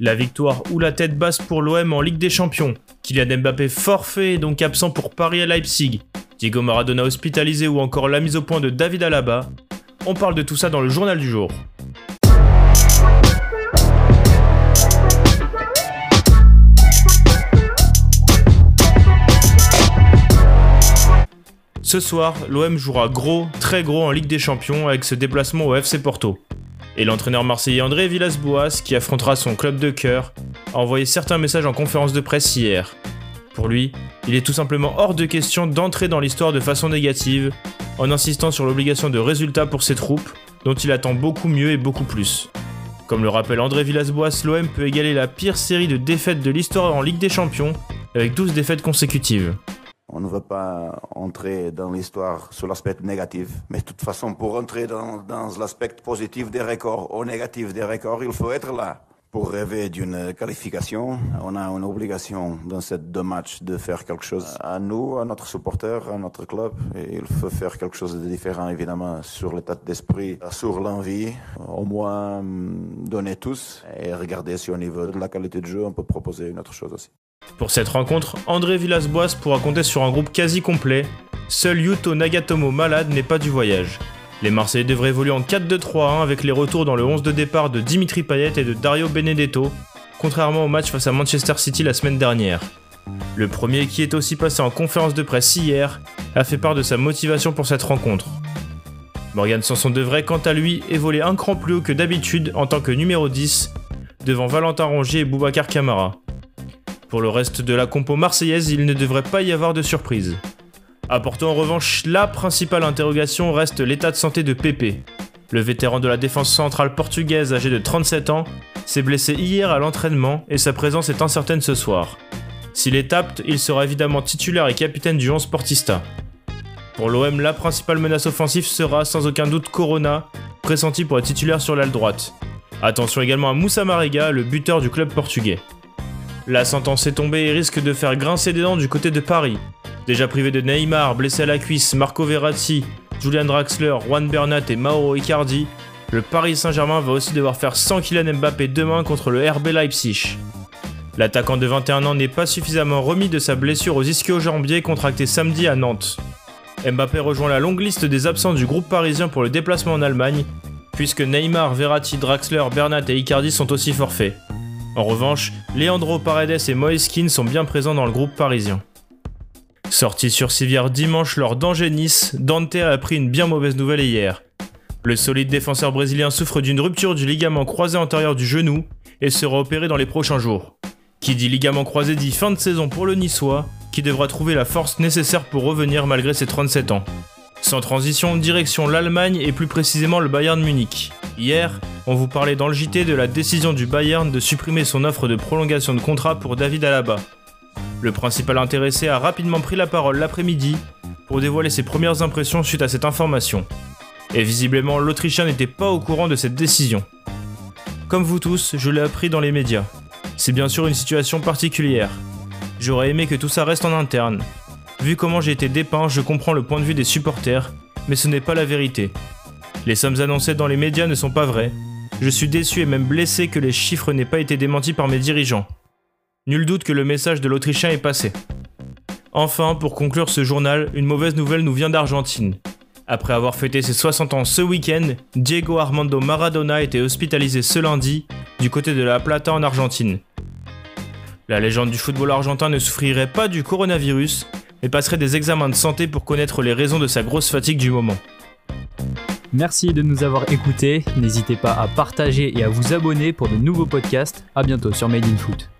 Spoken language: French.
La victoire ou la tête basse pour l'OM en Ligue des Champions. Kylian Mbappé forfait et donc absent pour Paris à Leipzig. Diego Maradona hospitalisé ou encore la mise au point de David Alaba. On parle de tout ça dans le journal du jour. Ce soir, l'OM jouera gros, très gros en Ligue des Champions avec ce déplacement au FC Porto. Et l'entraîneur marseillais André Villas-Boas, qui affrontera son club de cœur, a envoyé certains messages en conférence de presse hier. Pour lui, il est tout simplement hors de question d'entrer dans l'histoire de façon négative, en insistant sur l'obligation de résultats pour ses troupes, dont il attend beaucoup mieux et beaucoup plus. Comme le rappelle André Villas-Boas, l'OM peut égaler la pire série de défaites de l'histoire en Ligue des Champions, avec 12 défaites consécutives. On ne veut pas entrer dans l'histoire sur l'aspect négatif, mais de toute façon, pour entrer dans, l'aspect positif des records ou négatif des records, il faut être là. Pour rêver d'une qualification, on a une obligation dans ces deux matchs de faire quelque chose à nous, à notre supporter, à notre club. Il faut faire quelque chose de différent, évidemment, sur l'état d'esprit, sur l'envie. Au moins, donner tous et regarder si au niveau de la qualité de jeu, on peut proposer une autre chose aussi. Pour cette rencontre, André Villas-Boas pourra compter sur un groupe quasi complet. Seul Yuto Nagatomo malade n'est pas du voyage. Les Marseillais devraient évoluer en 4-2-3-1 avec les retours dans le 11 de départ de Dimitri Payet et de Dario Benedetto, contrairement au match face à Manchester City la semaine dernière. Le premier, qui est aussi passé en conférence de presse hier, a fait part de sa motivation pour cette rencontre. Morgan Sanson devrait quant à lui évoluer un cran plus haut que d'habitude en tant que numéro 10, devant Valentin Rongier et Boubacar Camara. Pour le reste de la compo marseillaise, il ne devrait pas y avoir de surprise. Apportant en revanche, la principale interrogation reste l'état de santé de Pépé. Le vétéran de la défense centrale portugaise âgé de 37 ans s'est blessé hier à l'entraînement et sa présence est incertaine ce soir. S'il est apte, il sera évidemment titulaire et capitaine du 11 Sportista. Pour l'OM, la principale menace offensive sera sans aucun doute Corona, pressenti pour être titulaire sur l'aile droite. Attention également à Moussa Marega, le buteur du club portugais. La sentence est tombée et risque de faire grincer des dents du côté de Paris. Déjà privé de Neymar, blessé à la cuisse, Marco Verratti, Julian Draxler, Juan Bernat et Mauro Icardi, le Paris Saint-Germain va aussi devoir faire 100 Kylian Mbappé demain contre le RB Leipzig. L'attaquant de 21 ans n'est pas suffisamment remis de sa blessure aux ischio-jambiers contractée samedi à Nantes. Mbappé rejoint la longue liste des absents du groupe parisien pour le déplacement en Allemagne, puisque Neymar, Verratti, Draxler, Bernat et Icardi sont aussi forfaits. En revanche, Leandro Paredes et Moeskin sont bien présents dans le groupe parisien. Sorti sur civière dimanche lors d'Angers-Nice, Dante a appris une bien mauvaise nouvelle hier. Le solide défenseur brésilien souffre d'une rupture du ligament croisé antérieur du genou et sera opéré dans les prochains jours. Qui dit ligament croisé dit fin de saison pour le Niçois, qui devra trouver la force nécessaire pour revenir malgré ses 37 ans. Sans transition, direction l'Allemagne et plus précisément le Bayern Munich. Hier, on vous parlait dans le JT de la décision du Bayern de supprimer son offre de prolongation de contrat pour David Alaba. Le principal intéressé a rapidement pris la parole l'après-midi pour dévoiler ses premières impressions suite à cette information. Et visiblement, l'Autrichien n'était pas au courant de cette décision. Comme vous tous, je l'ai appris dans les médias. C'est bien sûr une situation particulière. J'aurais aimé que tout ça reste en interne. Vu comment j'ai été dépeint, je comprends le point de vue des supporters, mais ce n'est pas la vérité. Les sommes annoncées dans les médias ne sont pas vraies, je suis déçu et même blessé que les chiffres n'aient pas été démentis par mes dirigeants. Nul doute que le message de l'Autrichien est passé. Enfin, pour conclure ce journal, une mauvaise nouvelle nous vient d'Argentine. Après avoir fêté ses 60 ans ce week-end, Diego Armando Maradona a été hospitalisé ce lundi du côté de La Plata en Argentine. La légende du football argentin ne souffrirait pas du coronavirus, mais passerait des examens de santé pour connaître les raisons de sa grosse fatigue du moment. Merci de nous avoir écoutés. N'hésitez pas à partager et à vous abonner pour de nouveaux podcasts. A bientôt sur Made in Foot.